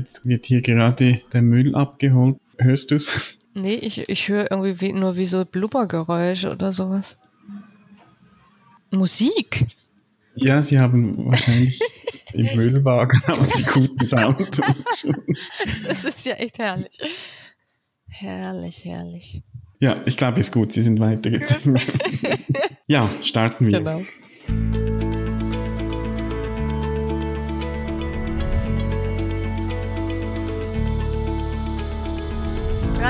Jetzt wird hier gerade der Müll abgeholt. Hörst du es? Nee, ich, ich höre irgendwie wie, nur wie so Blubbergeräusch oder sowas. Musik? Ja, sie haben wahrscheinlich im Müllwagen haben sie guten Sound. das ist ja echt herrlich. Herrlich, herrlich. Ja, ich glaube, ist gut. Sie sind weitergezogen. ja, starten wir. Genau.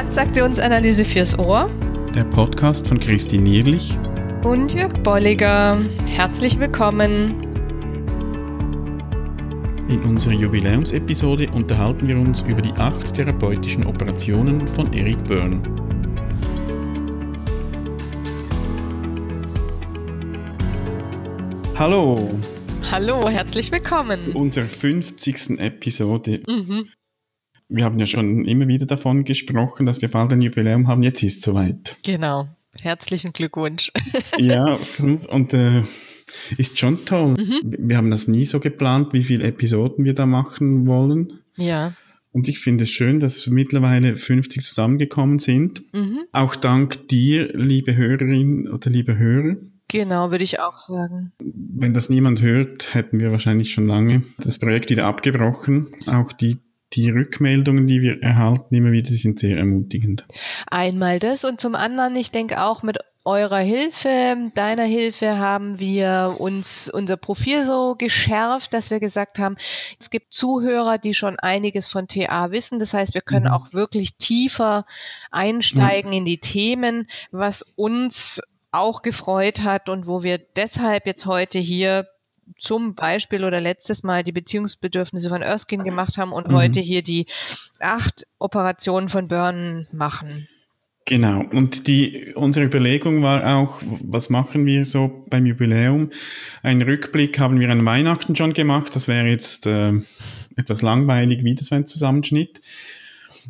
Transaktionsanalyse fürs Ohr. Der Podcast von Christine Nierlich und Jörg Bolliger. Herzlich willkommen. In unserer Jubiläumsepisode unterhalten wir uns über die acht therapeutischen Operationen von Eric Byrne. Hallo. Hallo, herzlich willkommen. Unserer 50. Episode. Mhm wir haben ja schon immer wieder davon gesprochen, dass wir bald ein Jubiläum haben. Jetzt ist es soweit. Genau. Herzlichen Glückwunsch. ja, und äh, ist schon toll. Mhm. Wir haben das nie so geplant, wie viele Episoden wir da machen wollen. Ja. Und ich finde es schön, dass mittlerweile 50 zusammengekommen sind. Mhm. Auch dank dir, liebe Hörerin oder liebe Hörer. Genau, würde ich auch sagen. Wenn das niemand hört, hätten wir wahrscheinlich schon lange das Projekt wieder abgebrochen. Auch die die Rückmeldungen, die wir erhalten, immer wieder sind sehr ermutigend. Einmal das und zum anderen, ich denke auch mit eurer Hilfe, deiner Hilfe haben wir uns unser Profil so geschärft, dass wir gesagt haben, es gibt Zuhörer, die schon einiges von TA wissen. Das heißt, wir können mhm. auch wirklich tiefer einsteigen ja. in die Themen, was uns auch gefreut hat und wo wir deshalb jetzt heute hier zum Beispiel oder letztes Mal die Beziehungsbedürfnisse von Erskine gemacht haben und mhm. heute hier die acht Operationen von Burn machen. Genau. Und die, unsere Überlegung war auch, was machen wir so beim Jubiläum? Ein Rückblick haben wir an Weihnachten schon gemacht. Das wäre jetzt äh, etwas langweilig, wieder so ein Zusammenschnitt.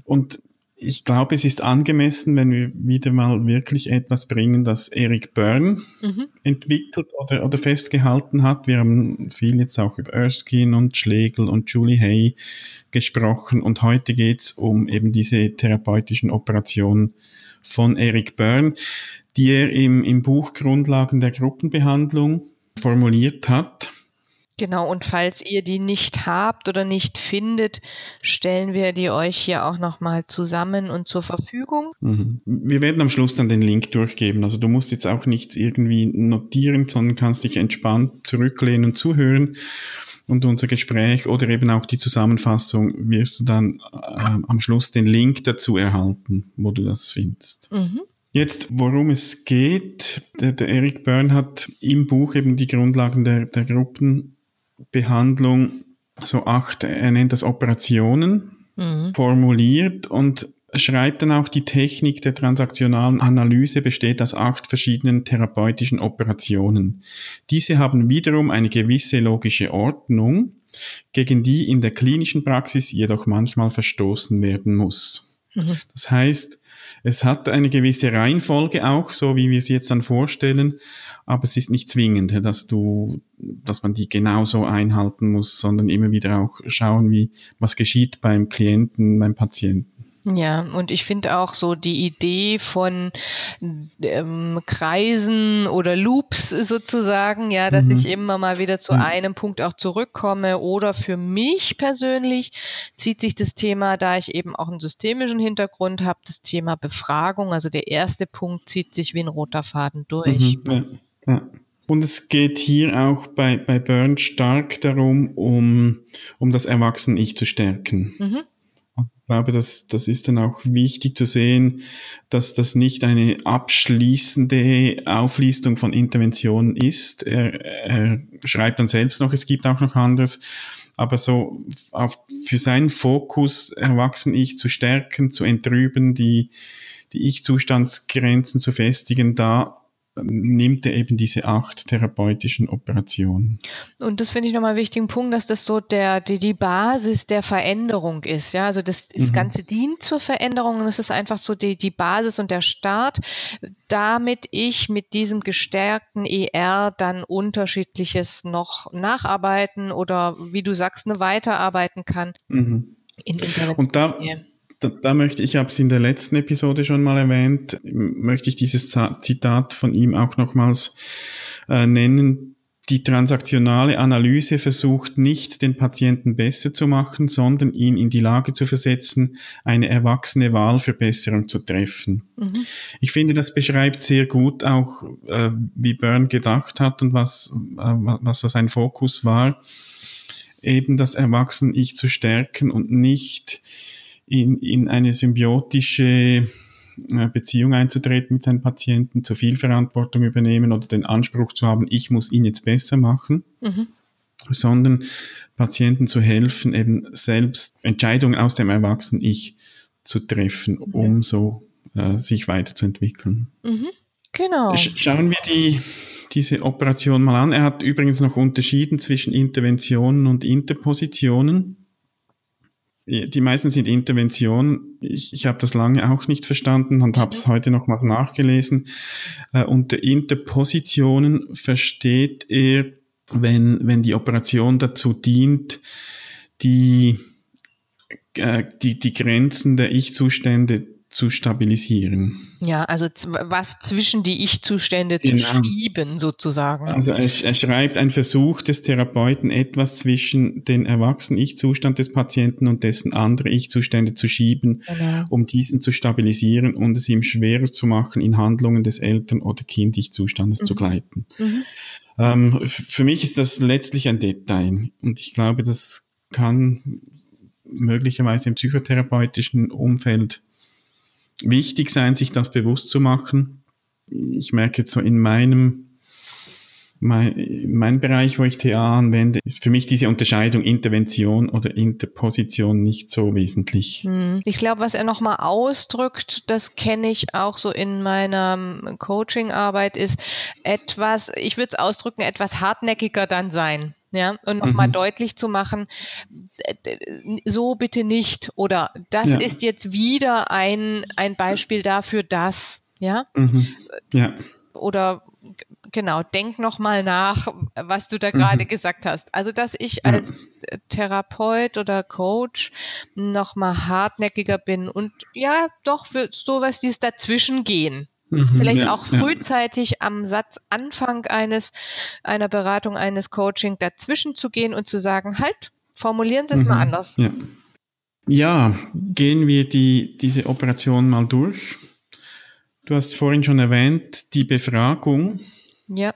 Und ich glaube, es ist angemessen, wenn wir wieder mal wirklich etwas bringen, das Eric Byrne mhm. entwickelt oder, oder festgehalten hat. Wir haben viel jetzt auch über Erskine und Schlegel und Julie Hay gesprochen und heute geht's um eben diese therapeutischen Operationen von Eric Byrne, die er im, im Buch Grundlagen der Gruppenbehandlung formuliert hat. Genau, und falls ihr die nicht habt oder nicht findet, stellen wir die euch hier auch nochmal zusammen und zur Verfügung. Mhm. Wir werden am Schluss dann den Link durchgeben. Also du musst jetzt auch nichts irgendwie notieren, sondern kannst dich entspannt zurücklehnen und zuhören. Und unser Gespräch oder eben auch die Zusammenfassung wirst du dann äh, am Schluss den Link dazu erhalten, wo du das findest. Mhm. Jetzt, worum es geht, der, der Eric Byrne hat im Buch eben die Grundlagen der, der Gruppen Behandlung so acht, er nennt das Operationen, mhm. formuliert und schreibt dann auch, die Technik der transaktionalen Analyse besteht aus acht verschiedenen therapeutischen Operationen. Diese haben wiederum eine gewisse logische Ordnung, gegen die in der klinischen Praxis jedoch manchmal verstoßen werden muss. Mhm. Das heißt, es hat eine gewisse Reihenfolge auch, so wie wir sie jetzt dann vorstellen, aber es ist nicht zwingend, dass du, dass man die genauso einhalten muss, sondern immer wieder auch schauen, wie, was geschieht beim Klienten, beim Patienten. Ja, und ich finde auch so die Idee von ähm, Kreisen oder Loops sozusagen, ja, dass mhm. ich immer mal wieder zu mhm. einem Punkt auch zurückkomme. Oder für mich persönlich zieht sich das Thema, da ich eben auch einen systemischen Hintergrund habe, das Thema Befragung. Also der erste Punkt zieht sich wie ein roter Faden durch. Mhm. Ja, ja. Und es geht hier auch bei, bei Burn stark darum, um, um das Erwachsene-Ich zu stärken. Ich glaube, das, das ist dann auch wichtig zu sehen, dass das nicht eine abschließende Auflistung von Interventionen ist. Er, er schreibt dann selbst noch, es gibt auch noch anderes. Aber so auf, für seinen Fokus erwachsen ich zu stärken, zu entrüben, die, die Ich-Zustandsgrenzen zu festigen, da nimmt er eben diese acht therapeutischen Operationen. Und das finde ich nochmal einen wichtigen Punkt, dass das so der, die, die Basis der Veränderung ist. Ja, also das, das mhm. Ganze dient zur Veränderung und es ist einfach so die, die Basis und der Start, damit ich mit diesem gestärkten ER dann unterschiedliches noch nacharbeiten oder wie du sagst, eine weiterarbeiten kann. Mhm. in Und da, da, da möchte ich, ich habe es in der letzten Episode schon mal erwähnt, möchte ich dieses Zitat von ihm auch nochmals äh, nennen. Die transaktionale Analyse versucht nicht, den Patienten besser zu machen, sondern ihn in die Lage zu versetzen, eine erwachsene Wahlverbesserung zu treffen. Mhm. Ich finde, das beschreibt sehr gut auch, äh, wie Byrne gedacht hat und was, äh, was so sein Fokus war, eben das Erwachsene-Ich zu stärken und nicht in, in eine symbiotische äh, Beziehung einzutreten mit seinen Patienten, zu viel Verantwortung übernehmen oder den Anspruch zu haben, ich muss ihn jetzt besser machen, mhm. sondern Patienten zu helfen, eben selbst Entscheidungen aus dem Erwachsenen-Ich zu treffen, mhm. um so äh, sich weiterzuentwickeln. Mhm. Genau. Sch schauen wir die, diese Operation mal an. Er hat übrigens noch unterschieden zwischen Interventionen und Interpositionen die meisten sind Interventionen. Ich, ich habe das lange auch nicht verstanden und habe es mhm. heute nochmals nachgelesen. Äh, unter Interpositionen versteht er, wenn, wenn die Operation dazu dient, die, äh, die, die Grenzen der Ich-Zustände zu stabilisieren. Ja, also was zwischen die Ich-Zustände genau. zu schieben, sozusagen. Also er, er, schreibt ein Versuch des Therapeuten, etwas zwischen den erwachsenen Ich-Zustand des Patienten und dessen andere Ich-Zustände zu schieben, genau. um diesen zu stabilisieren und es ihm schwerer zu machen, in Handlungen des Eltern- oder Kind-Ich-Zustandes mhm. zu gleiten. Mhm. Ähm, für mich ist das letztlich ein Detail und ich glaube, das kann möglicherweise im psychotherapeutischen Umfeld wichtig sein, sich das bewusst zu machen. Ich merke jetzt so in meinem mein, mein Bereich, wo ich TA anwende, ist für mich diese Unterscheidung Intervention oder Interposition nicht so wesentlich. Hm. Ich glaube, was er nochmal ausdrückt, das kenne ich auch so in meiner Coaching-Arbeit, ist etwas, ich würde es ausdrücken, etwas hartnäckiger dann sein. Ja, und nochmal mhm. deutlich zu machen, so bitte nicht oder das ja. ist jetzt wieder ein, ein Beispiel dafür, dass, ja. Mhm. Ja. Oder genau, denk nochmal nach, was du da gerade mhm. gesagt hast. Also, dass ich als Therapeut oder Coach nochmal hartnäckiger bin und ja, doch für sowas, dieses dazwischen gehen. Mhm, Vielleicht ja, auch frühzeitig ja. am Satzanfang eines, einer Beratung, eines Coaching dazwischen zu gehen und zu sagen, halt, formulieren Sie es mhm, mal anders. Ja. ja, gehen wir die, diese Operation mal durch. Du hast vorhin schon erwähnt, die Befragung. Ja.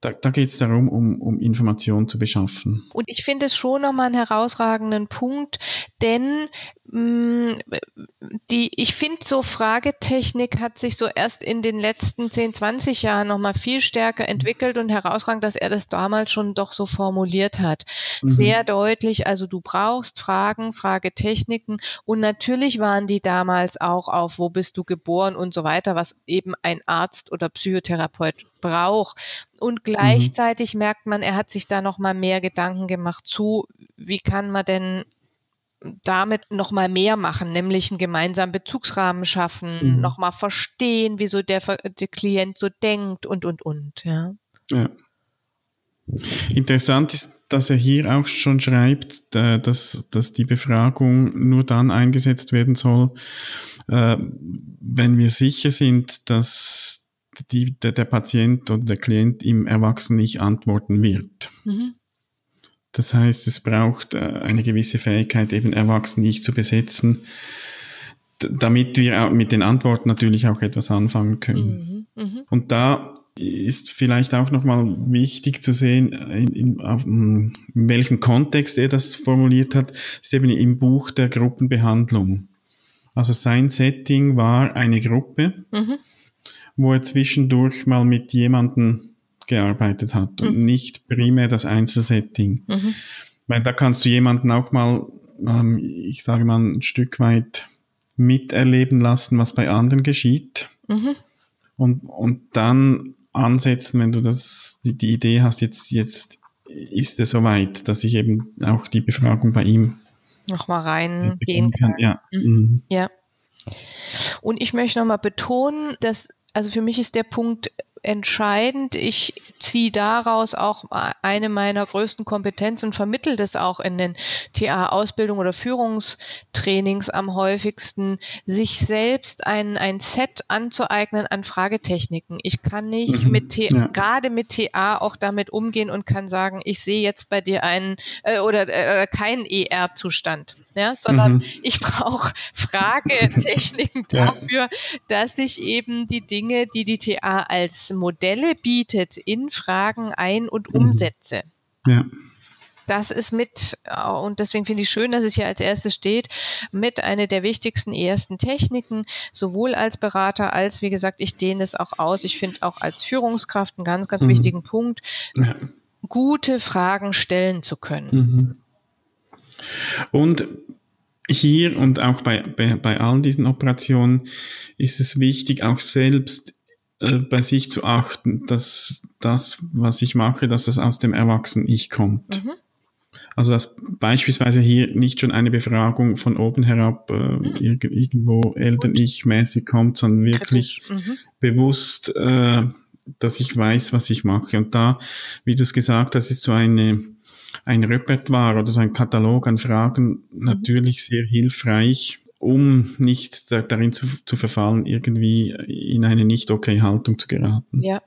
Da, da geht es darum, um, um Informationen zu beschaffen. Und ich finde es schon nochmal einen herausragenden Punkt, denn die, ich finde so Fragetechnik hat sich so erst in den letzten 10, 20 Jahren nochmal viel stärker entwickelt und herausragend, dass er das damals schon doch so formuliert hat. Mhm. Sehr deutlich, also du brauchst Fragen, Fragetechniken und natürlich waren die damals auch auf, wo bist du geboren und so weiter, was eben ein Arzt oder Psychotherapeut braucht. Und mhm. gleichzeitig mhm. merkt man, er hat sich da noch mal mehr Gedanken gemacht zu, wie kann man denn damit noch mal mehr machen, nämlich einen gemeinsamen Bezugsrahmen schaffen, mhm. noch mal verstehen, wieso der, der Klient so denkt und und und. Ja. ja. Interessant ist, dass er hier auch schon schreibt, äh, dass, dass die Befragung nur dann eingesetzt werden soll, äh, wenn wir sicher sind, dass die, der, der Patient oder der Klient im Erwachsenen nicht antworten wird. Mhm. Das heißt, es braucht äh, eine gewisse Fähigkeit, eben Erwachsenen nicht zu besetzen, damit wir mit den Antworten natürlich auch etwas anfangen können. Mhm. Mhm. Und da ist vielleicht auch nochmal wichtig zu sehen, in, in, auf, in welchem Kontext er das formuliert hat, ist eben im Buch der Gruppenbehandlung. Also sein Setting war eine Gruppe. Mhm wo er zwischendurch mal mit jemandem gearbeitet hat und mhm. nicht primär das Einzelsetting. Mhm. Weil da kannst du jemanden auch mal, ähm, ich sage mal, ein Stück weit miterleben lassen, was bei anderen geschieht. Mhm. Und, und dann ansetzen, wenn du das, die, die Idee hast, jetzt, jetzt ist er soweit, dass ich eben auch die Befragung bei ihm nochmal reingehen kann. kann. Ja. Mhm. mhm. ja. Und ich möchte nochmal betonen, dass also für mich ist der Punkt entscheidend. Ich ziehe daraus auch eine meiner größten Kompetenzen und vermittle das auch in den TA-Ausbildung oder Führungstrainings am häufigsten, sich selbst ein, ein Set anzueignen an Fragetechniken. Ich kann nicht mhm, mit ja. gerade mit TA auch damit umgehen und kann sagen, ich sehe jetzt bei dir einen äh, oder äh, keinen ER-Zustand ja, sondern mhm. ich brauche Fragetechniken dafür, ja. dass ich eben die Dinge, die die TA als Modelle bietet, in Fragen ein- und mhm. umsetze. Ja. Das ist mit, äh, und deswegen finde ich schön, dass es hier als erstes steht, mit einer der wichtigsten ersten Techniken, sowohl als Berater als, wie gesagt, ich dehne es auch aus. Ich finde auch als Führungskraft einen ganz, ganz mhm. wichtigen Punkt, ja. gute Fragen stellen zu können. Mhm. Und hier und auch bei, bei, bei allen diesen Operationen ist es wichtig, auch selbst äh, bei sich zu achten, dass das, was ich mache, dass das aus dem Erwachsenen-Ich kommt. Mhm. Also dass beispielsweise hier nicht schon eine Befragung von oben herab äh, mhm. irg irgendwo Eltern-Ich-mäßig kommt, sondern wirklich mhm. bewusst, äh, dass ich weiß, was ich mache. Und da, wie du es gesagt hast, ist so eine ein Repertoire oder so ein Katalog an Fragen mhm. natürlich sehr hilfreich, um nicht da, darin zu, zu verfallen, irgendwie in eine nicht okay Haltung zu geraten. Ja,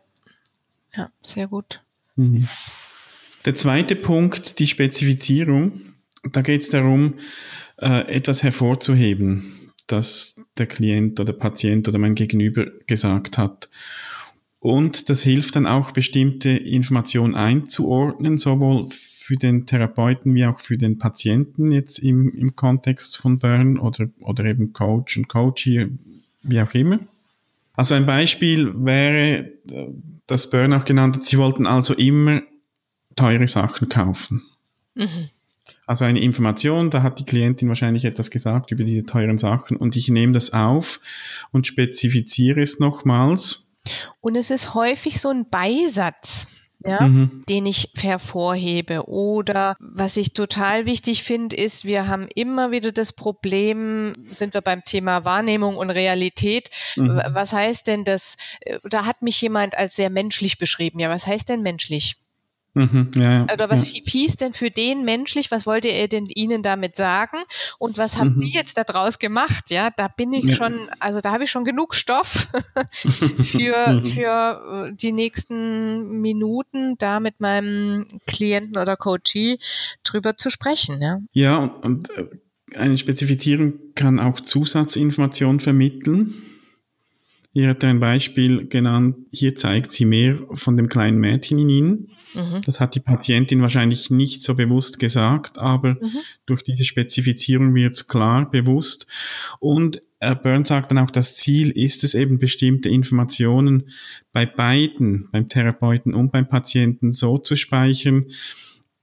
ja, sehr gut. Mhm. Der zweite Punkt, die Spezifizierung. Da geht es darum, äh, etwas hervorzuheben, das der Klient oder Patient oder mein Gegenüber gesagt hat. Und das hilft dann auch, bestimmte Informationen einzuordnen, sowohl für den Therapeuten wie auch für den Patienten jetzt im, im Kontext von Burn oder, oder eben Coach und Coachee, wie auch immer. Also ein Beispiel wäre, das Burn auch genannt hat, sie wollten also immer teure Sachen kaufen. Mhm. Also eine Information, da hat die Klientin wahrscheinlich etwas gesagt über diese teuren Sachen und ich nehme das auf und spezifiziere es nochmals. Und es ist häufig so ein Beisatz ja, mhm. den ich hervorhebe. Oder was ich total wichtig finde, ist, wir haben immer wieder das Problem, sind wir beim Thema Wahrnehmung und Realität. Mhm. Was heißt denn das? Äh, da hat mich jemand als sehr menschlich beschrieben. Ja, was heißt denn menschlich? Mhm, ja, ja, Oder was ja. hieß denn für den menschlich? Was wollte er denn Ihnen damit sagen? Und was haben mhm. Sie jetzt daraus gemacht? Ja, da bin ich ja. schon, also da habe ich schon genug Stoff für, mhm. für äh, die nächsten Minuten, da mit meinem Klienten oder Coachee drüber zu sprechen. Ja, ja und, und äh, eine Spezifizierung kann auch Zusatzinformationen vermitteln. Hier hat er ein Beispiel genannt. Hier zeigt sie mehr von dem kleinen Mädchen in Ihnen. Mhm. Das hat die Patientin wahrscheinlich nicht so bewusst gesagt, aber mhm. durch diese Spezifizierung wird es klar bewusst. Und äh, Burns sagt dann auch, das Ziel ist es eben, bestimmte Informationen bei beiden, beim Therapeuten und beim Patienten so zu speichern,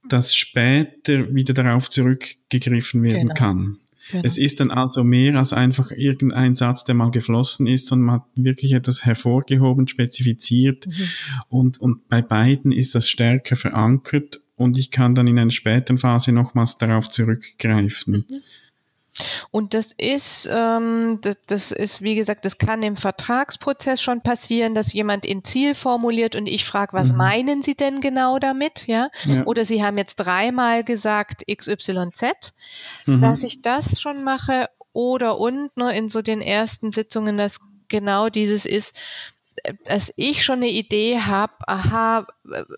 dass später wieder darauf zurückgegriffen werden genau. kann. Genau. Es ist dann also mehr als einfach irgendein Satz, der mal geflossen ist, sondern man hat wirklich etwas hervorgehoben, spezifiziert mhm. und, und bei beiden ist das stärker verankert und ich kann dann in einer späteren Phase nochmals darauf zurückgreifen. Mhm. Und das ist, ähm, das, das, ist, wie gesagt, das kann im Vertragsprozess schon passieren, dass jemand ein Ziel formuliert und ich frage, was mhm. meinen Sie denn genau damit? Ja? ja? Oder Sie haben jetzt dreimal gesagt XYZ, mhm. dass ich das schon mache oder und ne, in so den ersten Sitzungen, dass genau dieses ist, dass ich schon eine Idee habe, aha,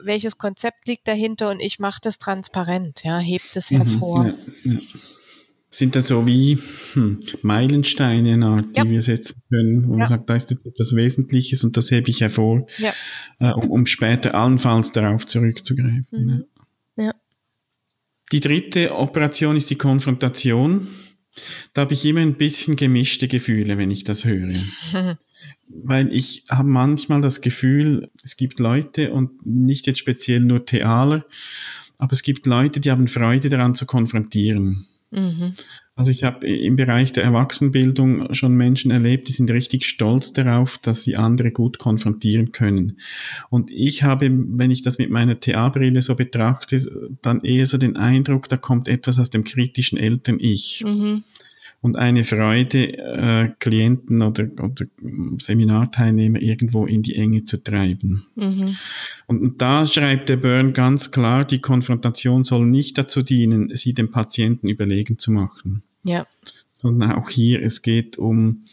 welches Konzept liegt dahinter und ich mache das transparent, ja, hebt es mhm. hervor. Ja, ja sind das so wie hm, Meilensteine, die ja. wir setzen können, wo ja. man sagt, da ist etwas Wesentliches und das hebe ich hervor, ja. äh, um, um, später allenfalls darauf zurückzugreifen. Mhm. Ja. Die dritte Operation ist die Konfrontation. Da habe ich immer ein bisschen gemischte Gefühle, wenn ich das höre. Weil ich habe manchmal das Gefühl, es gibt Leute und nicht jetzt speziell nur Theater, aber es gibt Leute, die haben Freude daran zu konfrontieren. Mhm. Also ich habe im Bereich der Erwachsenenbildung schon Menschen erlebt, die sind richtig stolz darauf, dass sie andere gut konfrontieren können. Und ich habe, wenn ich das mit meiner TA-Brille so betrachte, dann eher so den Eindruck, da kommt etwas aus dem kritischen Eltern-Ich. Mhm. Und eine Freude, äh, Klienten oder, oder Seminarteilnehmer irgendwo in die Enge zu treiben. Mhm. Und, und da schreibt der Byrne ganz klar, die Konfrontation soll nicht dazu dienen, sie dem Patienten überlegen zu machen. Ja. Sondern auch hier, es geht um,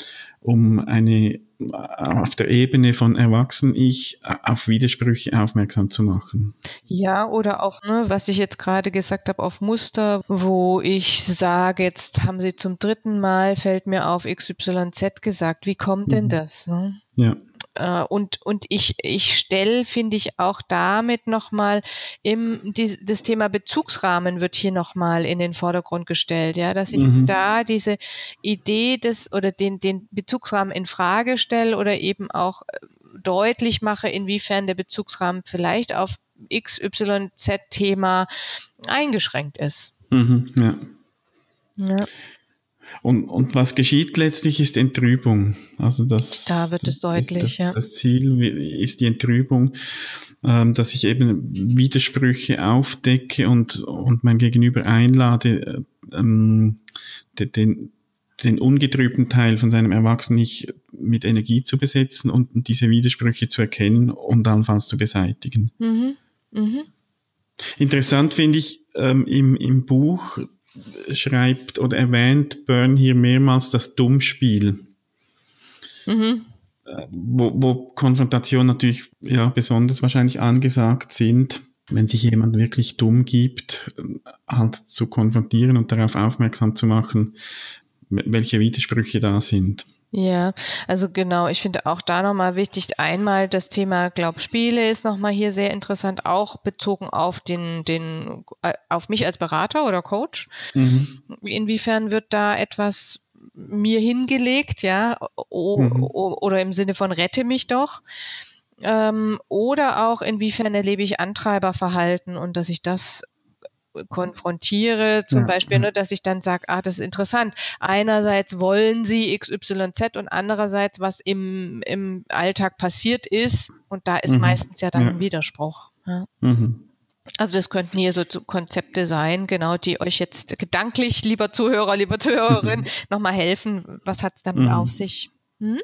um eine auf der Ebene von Erwachsenen-Ich auf Widersprüche aufmerksam zu machen. Ja, oder auch, ne, was ich jetzt gerade gesagt habe, auf Muster, wo ich sage, jetzt haben Sie zum dritten Mal, fällt mir auf XYZ gesagt, wie kommt denn mhm. das? Ne? Ja. Äh, und, und ich, ich stelle, finde ich, auch damit nochmal im, die, das Thema Bezugsrahmen wird hier nochmal in den Vordergrund gestellt, ja, dass ich mhm. da diese Idee des oder den, den Bezugsrahmen in Frage stelle oder eben auch äh, deutlich mache, inwiefern der Bezugsrahmen vielleicht auf XYZ-Thema eingeschränkt ist. Mhm, ja. ja. Und, und was geschieht letztlich ist Entrübung. Also das, da wird es deutlich, das, ja. Das Ziel ist die Entrübung, ähm, dass ich eben Widersprüche aufdecke und, und mein Gegenüber einlade, ähm, den, den ungetrübten Teil von seinem Erwachsenen nicht mit Energie zu besetzen und diese Widersprüche zu erkennen und allenfalls zu beseitigen. Mhm. Mhm. Interessant finde ich ähm, im, im Buch, schreibt oder erwähnt Byrne hier mehrmals das Dummspiel. Mhm. Äh, wo, wo Konfrontationen natürlich ja besonders wahrscheinlich angesagt sind, wenn sich jemand wirklich dumm gibt, halt zu konfrontieren und darauf aufmerksam zu machen, welche Widersprüche da sind. Ja, also genau, ich finde auch da nochmal wichtig, einmal das Thema Glaubspiele ist nochmal hier sehr interessant, auch bezogen auf den, den, äh, auf mich als Berater oder Coach. Mhm. Inwiefern wird da etwas mir hingelegt, ja, o, mhm. o, oder im Sinne von rette mich doch. Ähm, oder auch inwiefern erlebe ich Antreiberverhalten und dass ich das konfrontiere, zum ja, Beispiel, ja. Ne, dass ich dann sage, ah, das ist interessant. Einerseits wollen sie XYZ und andererseits, was im, im Alltag passiert ist, und da ist mhm. meistens ja dann ja. ein Widerspruch. Mhm. Also das könnten hier so Konzepte sein, genau, die euch jetzt gedanklich, lieber Zuhörer, lieber Zuhörerin, nochmal helfen. Was hat es damit mhm. auf sich? Hm?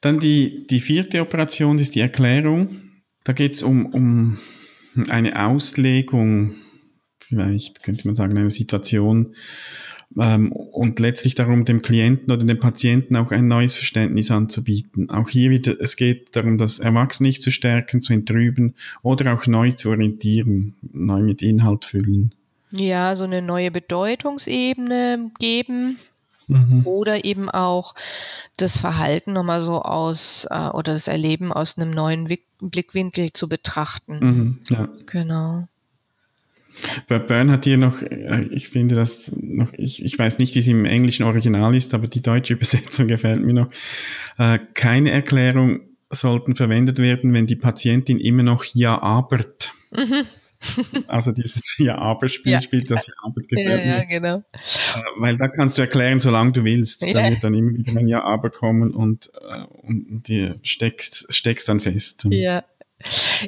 Dann die, die vierte Operation ist die Erklärung. Da geht es um, um eine Auslegung vielleicht könnte man sagen, eine Situation ähm, und letztlich darum, dem Klienten oder dem Patienten auch ein neues Verständnis anzubieten. Auch hier wieder, es geht darum, das Erwachsene nicht zu stärken, zu entrüben oder auch neu zu orientieren, neu mit Inhalt füllen. Ja, so eine neue Bedeutungsebene geben. Mhm. Oder eben auch das Verhalten nochmal so aus äh, oder das Erleben aus einem neuen Wick Blickwinkel zu betrachten. Mhm, ja. Genau. Bei Byrne hat hier noch, äh, ich finde das noch, ich, ich weiß nicht, wie es im englischen Original ist, aber die deutsche Übersetzung gefällt mir noch. Äh, keine Erklärung sollten verwendet werden, wenn die Patientin immer noch Ja abert. Mhm. Also dieses Ja-Aber-Spiel ja. spielt das Ja-Aber gefällt ja, ja, genau. Äh, weil da kannst du erklären, solange du willst. Ja. Da wird dann immer wieder ein Ja-Aber kommen und, und dir steckst, steckst dann fest. Ja.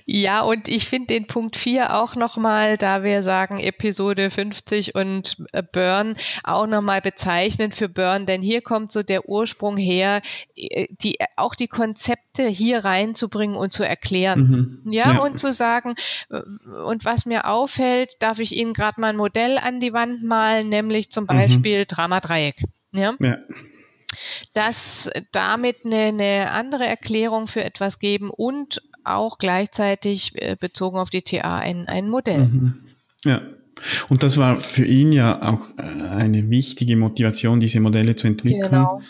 Ja, und ich finde den Punkt 4 auch nochmal, da wir sagen Episode 50 und äh, Burn, auch nochmal bezeichnend für Burn, denn hier kommt so der Ursprung her, äh, die, auch die Konzepte hier reinzubringen und zu erklären. Mhm. Ja, ja, und zu sagen, äh, und was mir auffällt, darf ich Ihnen gerade mal ein Modell an die Wand malen, nämlich zum mhm. Beispiel mhm. Drama-Dreieck. Ja. ja dass damit eine, eine andere Erklärung für etwas geben und auch gleichzeitig äh, bezogen auf die TA ein, ein Modell. Mhm. Ja. Und das war für ihn ja auch äh, eine wichtige Motivation, diese Modelle zu entwickeln. Genau.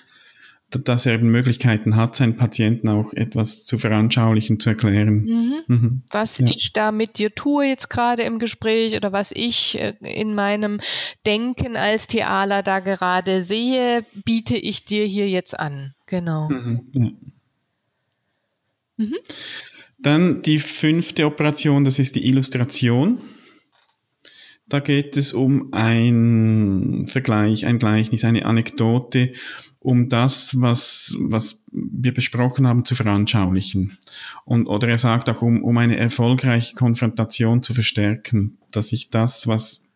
Dass er eben Möglichkeiten hat, seinen Patienten auch etwas zu veranschaulichen, zu erklären. Mhm. Mhm. Was ja. ich da mit dir tue jetzt gerade im Gespräch oder was ich äh, in meinem Denken als Thealer da gerade sehe, biete ich dir hier jetzt an. Genau. Mhm. Ja. Dann die fünfte Operation, das ist die Illustration. Da geht es um ein Vergleich, ein Gleichnis, eine Anekdote, um das, was, was wir besprochen haben, zu veranschaulichen. Und, oder er sagt auch, um, um eine erfolgreiche Konfrontation zu verstärken, dass ich das, was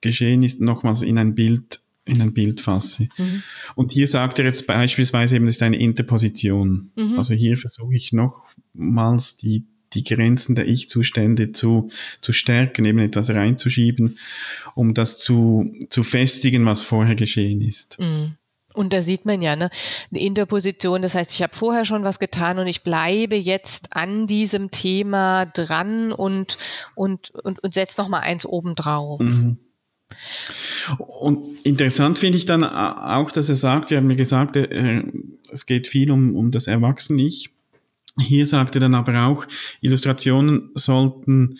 geschehen ist, nochmals in ein Bild in ein Bild fasse. Mhm. Und hier sagt er jetzt beispielsweise eben, das ist eine Interposition. Mhm. Also hier versuche ich nochmals die, die Grenzen der Ich-Zustände zu, zu stärken, eben etwas reinzuschieben, um das zu, zu festigen, was vorher geschehen ist. Mhm. Und da sieht man ja, ne, eine Interposition, das heißt, ich habe vorher schon was getan und ich bleibe jetzt an diesem Thema dran und, und, und, und setze nochmal eins obendrauf. Mhm. Und interessant finde ich dann auch, dass er sagt, wir haben ja gesagt, äh, es geht viel um, um das Erwachsene-Ich. Hier sagt er dann aber auch, Illustrationen sollten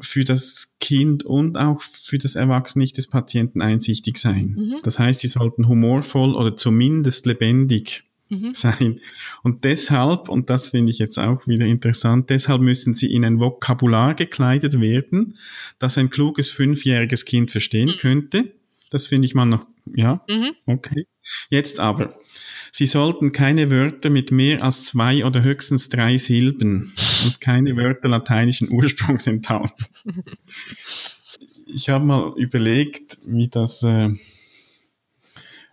für das Kind und auch für das Erwachsene-Ich des Patienten einsichtig sein. Mhm. Das heißt, sie sollten humorvoll oder zumindest lebendig mhm. sein. Und deshalb, und das finde ich jetzt auch wieder interessant, deshalb müssen sie in ein Vokabular gekleidet werden, das ein kluges fünfjähriges Kind verstehen mhm. könnte. Das finde ich mal noch, ja, mhm. okay. Jetzt aber, Sie sollten keine Wörter mit mehr als zwei oder höchstens drei Silben und keine Wörter lateinischen Ursprungs enthalten. Ich habe mal überlegt, wie das äh,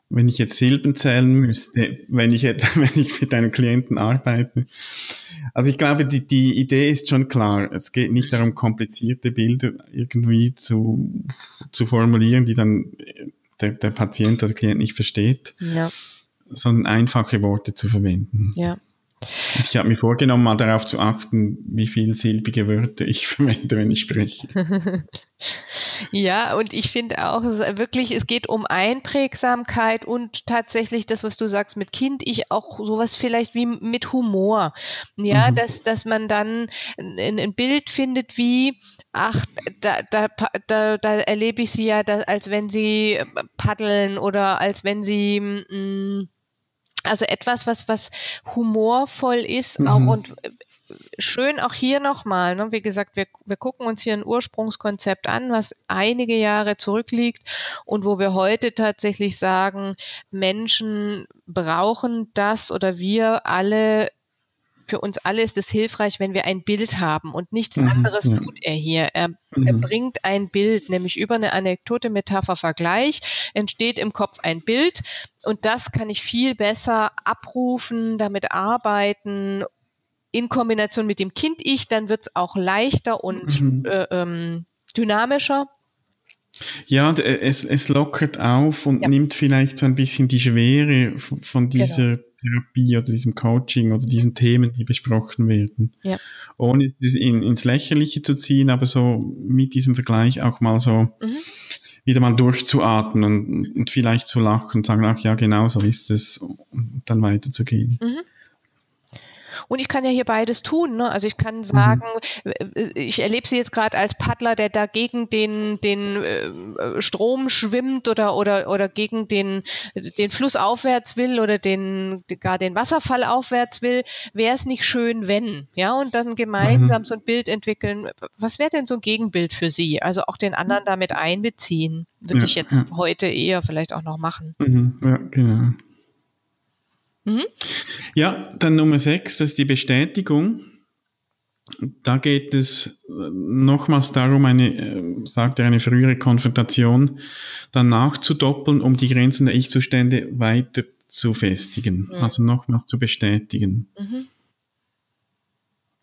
wenn ich jetzt Silben zählen müsste, wenn ich, wenn ich mit einem Klienten arbeite. Also ich glaube, die, die Idee ist schon klar. Es geht nicht darum, komplizierte Bilder irgendwie zu, zu formulieren, die dann der, der Patient oder Klient nicht versteht, ja. sondern einfache Worte zu verwenden. Ja. Ich habe mir vorgenommen, mal darauf zu achten, wie viel silbige Wörter ich verwende, wenn ich spreche. ja, und ich finde auch, es wirklich, es geht um Einprägsamkeit und tatsächlich das, was du sagst mit Kind, ich auch sowas vielleicht wie mit Humor. Ja, mhm. dass, dass man dann ein, ein Bild findet wie, ach, da, da, da, da erlebe ich sie ja, da, als wenn sie paddeln oder als wenn sie mh, also etwas, was, was humorvoll ist mhm. auch und äh, schön auch hier nochmal, ne? wie gesagt, wir, wir gucken uns hier ein Ursprungskonzept an, was einige Jahre zurückliegt und wo wir heute tatsächlich sagen, Menschen brauchen das oder wir alle für uns alle ist es hilfreich, wenn wir ein Bild haben und nichts mhm, anderes ja. tut er hier. Er, mhm. er, bringt ein Bild, nämlich über eine Anekdote, Metapher, Vergleich, entsteht im Kopf ein Bild und das kann ich viel besser abrufen, damit arbeiten in Kombination mit dem Kind-Ich, dann wird es auch leichter und mhm. äh, ähm, dynamischer. Ja, es, es lockert auf und ja. nimmt vielleicht so ein bisschen die Schwere von dieser genau. Therapie oder diesem Coaching oder diesen Themen, die besprochen werden. Ja. Ohne es in, ins Lächerliche zu ziehen, aber so mit diesem Vergleich auch mal so mhm. wieder mal durchzuatmen und, und vielleicht zu lachen und sagen, ach ja, genau so ist es, und dann weiterzugehen. Mhm. Und ich kann ja hier beides tun. Ne? Also ich kann sagen, mhm. ich erlebe sie jetzt gerade als Paddler, der da gegen den, den äh, Strom schwimmt oder, oder, oder gegen den, den Fluss aufwärts will oder den, gar den Wasserfall aufwärts will. Wäre es nicht schön, wenn? Ja, und dann gemeinsam mhm. so ein Bild entwickeln. Was wäre denn so ein Gegenbild für Sie? Also auch den anderen damit einbeziehen. Würde ja, ich jetzt ja. heute eher vielleicht auch noch machen. Mhm. Ja, genau. Mhm. Ja, dann Nummer sechs, das ist die Bestätigung. Da geht es nochmals darum, eine, äh, sagt er, eine frühere Konfrontation dann nachzudoppeln, um die Grenzen der Ich-Zustände weiter zu festigen, mhm. also nochmals zu bestätigen. Mhm.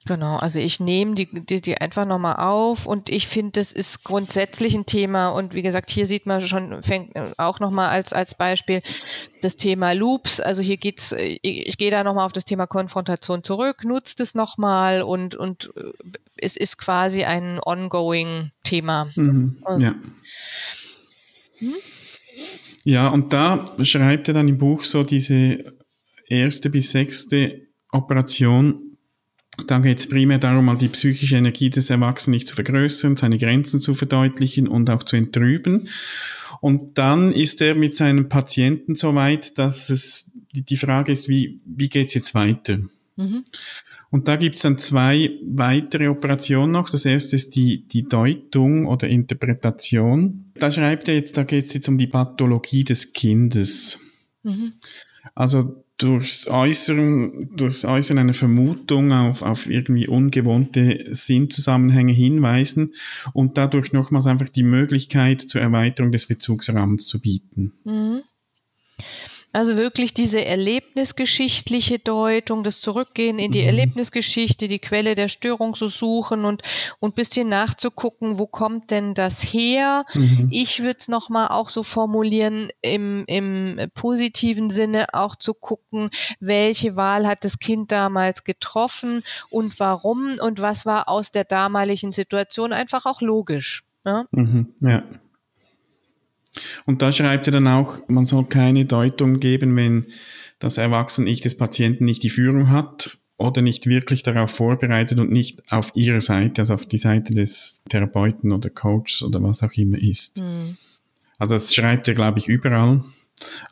Genau, also ich nehme die, die, die einfach nochmal auf und ich finde, das ist grundsätzlich ein Thema und wie gesagt, hier sieht man schon, fängt auch nochmal als, als Beispiel das Thema Loops, also hier geht's, ich, ich gehe da nochmal auf das Thema Konfrontation zurück, nutzt es nochmal und, und äh, es ist quasi ein ongoing Thema. Mhm, also, ja. Hm? ja, und da schreibt er dann im Buch so diese erste bis sechste Operation da geht es primär darum, mal die psychische Energie des Erwachsenen nicht zu vergrößern, seine Grenzen zu verdeutlichen und auch zu entrüben. Und dann ist er mit seinem Patienten so weit, dass es die Frage ist, wie, wie geht's jetzt weiter? Mhm. Und da gibt's dann zwei weitere Operationen noch. Das erste ist die, die Deutung oder Interpretation. Da schreibt er jetzt, da geht's jetzt um die Pathologie des Kindes. Mhm. Also durchs Äußern, durchs Äußern einer Vermutung auf, auf irgendwie ungewohnte Sinnzusammenhänge hinweisen und dadurch nochmals einfach die Möglichkeit zur Erweiterung des Bezugsrahmens zu bieten. Mhm. Also wirklich diese erlebnisgeschichtliche Deutung, das Zurückgehen in die mhm. Erlebnisgeschichte, die Quelle der Störung zu suchen und und bisschen nachzugucken, wo kommt denn das her? Mhm. Ich würde es nochmal auch so formulieren, im, im positiven Sinne auch zu gucken, welche Wahl hat das Kind damals getroffen und warum und was war aus der damaligen Situation einfach auch logisch. Ja. Mhm. ja. Und da schreibt er dann auch, man soll keine Deutung geben, wenn das Erwachsene-Ich des Patienten nicht die Führung hat oder nicht wirklich darauf vorbereitet und nicht auf ihrer Seite, also auf die Seite des Therapeuten oder Coaches oder was auch immer ist. Mhm. Also das schreibt er, glaube ich, überall.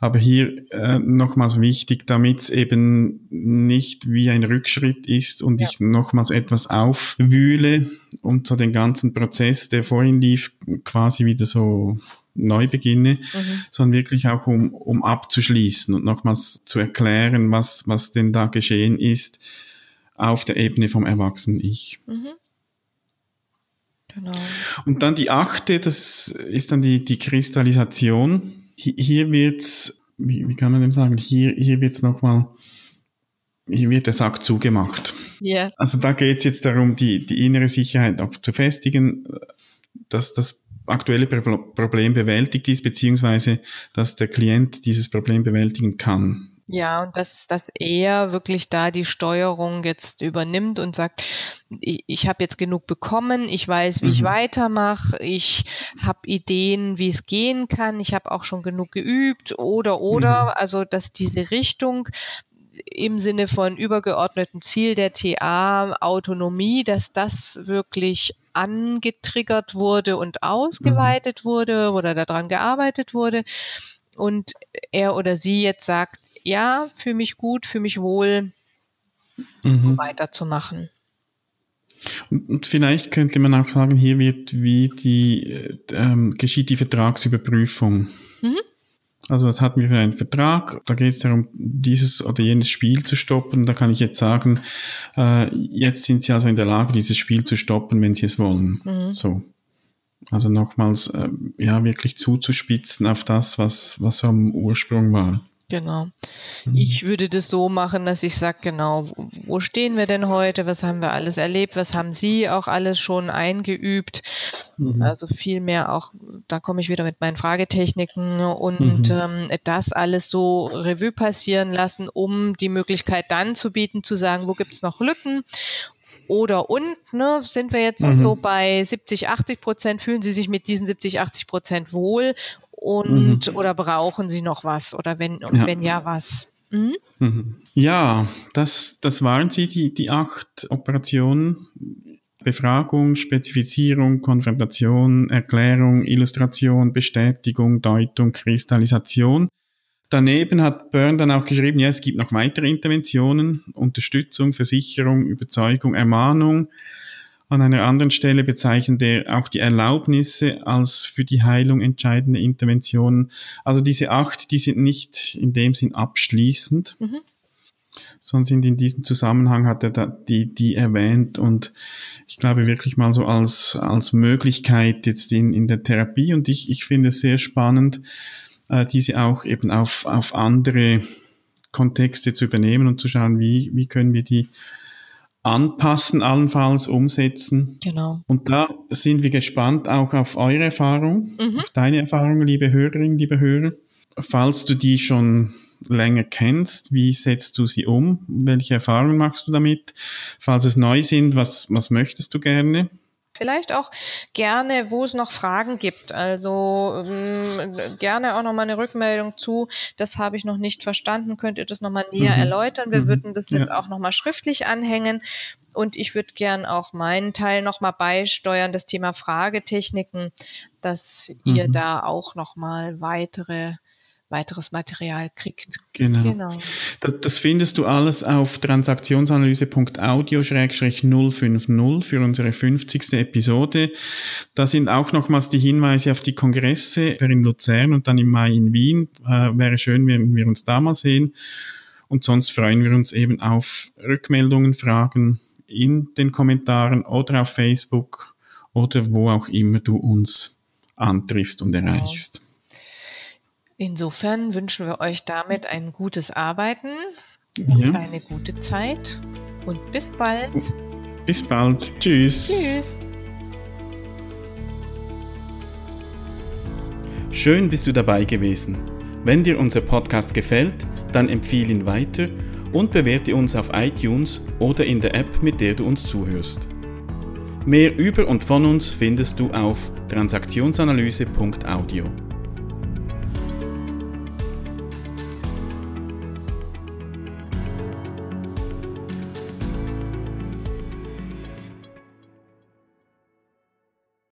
Aber hier äh, nochmals wichtig, damit es eben nicht wie ein Rückschritt ist und ja. ich nochmals etwas aufwühle und so den ganzen Prozess, der vorhin lief, quasi wieder so neu beginne, mhm. sondern wirklich auch um, um abzuschließen und nochmals zu erklären, was, was denn da geschehen ist auf der Ebene vom Erwachsenen-Ich. Mhm. Genau. Und dann die achte, das ist dann die, die Kristallisation. Hier wird's, wie, wie kann man dem sagen, hier, hier wird's nochmal, hier wird der Sack zugemacht. Yeah. Also da geht's jetzt darum, die, die innere Sicherheit auch zu festigen, dass das aktuelle Problem bewältigt ist, beziehungsweise dass der Klient dieses Problem bewältigen kann. Ja, und dass, dass er wirklich da die Steuerung jetzt übernimmt und sagt, ich, ich habe jetzt genug bekommen, ich weiß, wie mhm. ich weitermache, ich habe Ideen, wie es gehen kann, ich habe auch schon genug geübt oder oder, mhm. also dass diese Richtung im Sinne von übergeordnetem Ziel der TA Autonomie, dass das wirklich angetriggert wurde und ausgeweitet mhm. wurde oder daran gearbeitet wurde und er oder sie jetzt sagt, ja, für mich gut, für mich wohl, mhm. weiterzumachen. Und, vielleicht könnte man auch sagen, hier wird wie die äh, ähm, geschieht die Vertragsüberprüfung. Mhm. Also was hatten wir für einen Vertrag? Da geht es darum, dieses oder jenes Spiel zu stoppen. Da kann ich jetzt sagen, äh, jetzt sind Sie also in der Lage, dieses Spiel zu stoppen, wenn Sie es wollen. Mhm. So. Also nochmals, äh, ja, wirklich zuzuspitzen auf das, was, was am Ursprung war. Genau. Mhm. Ich würde das so machen, dass ich sage, genau, wo stehen wir denn heute? Was haben wir alles erlebt? Was haben Sie auch alles schon eingeübt? Mhm. Also viel mehr auch, da komme ich wieder mit meinen Fragetechniken und mhm. ähm, das alles so Revue passieren lassen, um die Möglichkeit dann zu bieten, zu sagen, wo gibt es noch Lücken oder und, ne, sind wir jetzt mhm. so bei 70, 80 Prozent, fühlen Sie sich mit diesen 70, 80 Prozent wohl und mhm. oder brauchen Sie noch was oder wenn und ja. wenn ja was? Mhm. Mhm. Ja, das, das waren sie, die, die acht Operationen. Befragung, Spezifizierung, Konfrontation, Erklärung, Illustration, Bestätigung, Deutung, Kristallisation. Daneben hat Byrne dann auch geschrieben, ja, es gibt noch weitere Interventionen, Unterstützung, Versicherung, Überzeugung, Ermahnung, an einer anderen Stelle bezeichnet er auch die Erlaubnisse als für die Heilung entscheidende Interventionen. Also diese acht, die sind nicht in dem Sinn abschließend, mhm. sondern sind in diesem Zusammenhang hat er die, die erwähnt und ich glaube wirklich mal so als, als Möglichkeit jetzt in, in der Therapie und ich, ich finde es sehr spannend, äh, diese auch eben auf, auf andere Kontexte zu übernehmen und zu schauen, wie, wie können wir die anpassen, allenfalls umsetzen. Genau. Und da sind wir gespannt auch auf eure Erfahrung, mhm. auf deine Erfahrung, liebe Hörerinnen, liebe Hörer. Falls du die schon länger kennst, wie setzt du sie um? Welche Erfahrungen machst du damit? Falls es neu sind, was, was möchtest du gerne? Vielleicht auch gerne, wo es noch Fragen gibt. Also ähm, gerne auch nochmal eine Rückmeldung zu. Das habe ich noch nicht verstanden. Könnt ihr das nochmal näher mhm. erläutern? Wir mhm. würden das jetzt ja. auch nochmal schriftlich anhängen. Und ich würde gern auch meinen Teil nochmal beisteuern, das Thema Fragetechniken, dass mhm. ihr da auch nochmal weitere weiteres Material kriegt. Genau. genau. Das, das, findest du alles auf transaktionsanalyse.audio-050 für unsere 50. Episode. Da sind auch nochmals die Hinweise auf die Kongresse in Luzern und dann im Mai in Wien. Äh, wäre schön, wenn wir uns da mal sehen. Und sonst freuen wir uns eben auf Rückmeldungen, Fragen in den Kommentaren oder auf Facebook oder wo auch immer du uns antriffst und erreichst. Insofern wünschen wir euch damit ein gutes Arbeiten ja. eine gute Zeit und bis bald. Bis bald. Tschüss. Tschüss. Schön bist du dabei gewesen. Wenn dir unser Podcast gefällt, dann empfehle ihn weiter und bewerte uns auf iTunes oder in der App, mit der du uns zuhörst. Mehr über und von uns findest du auf transaktionsanalyse.audio.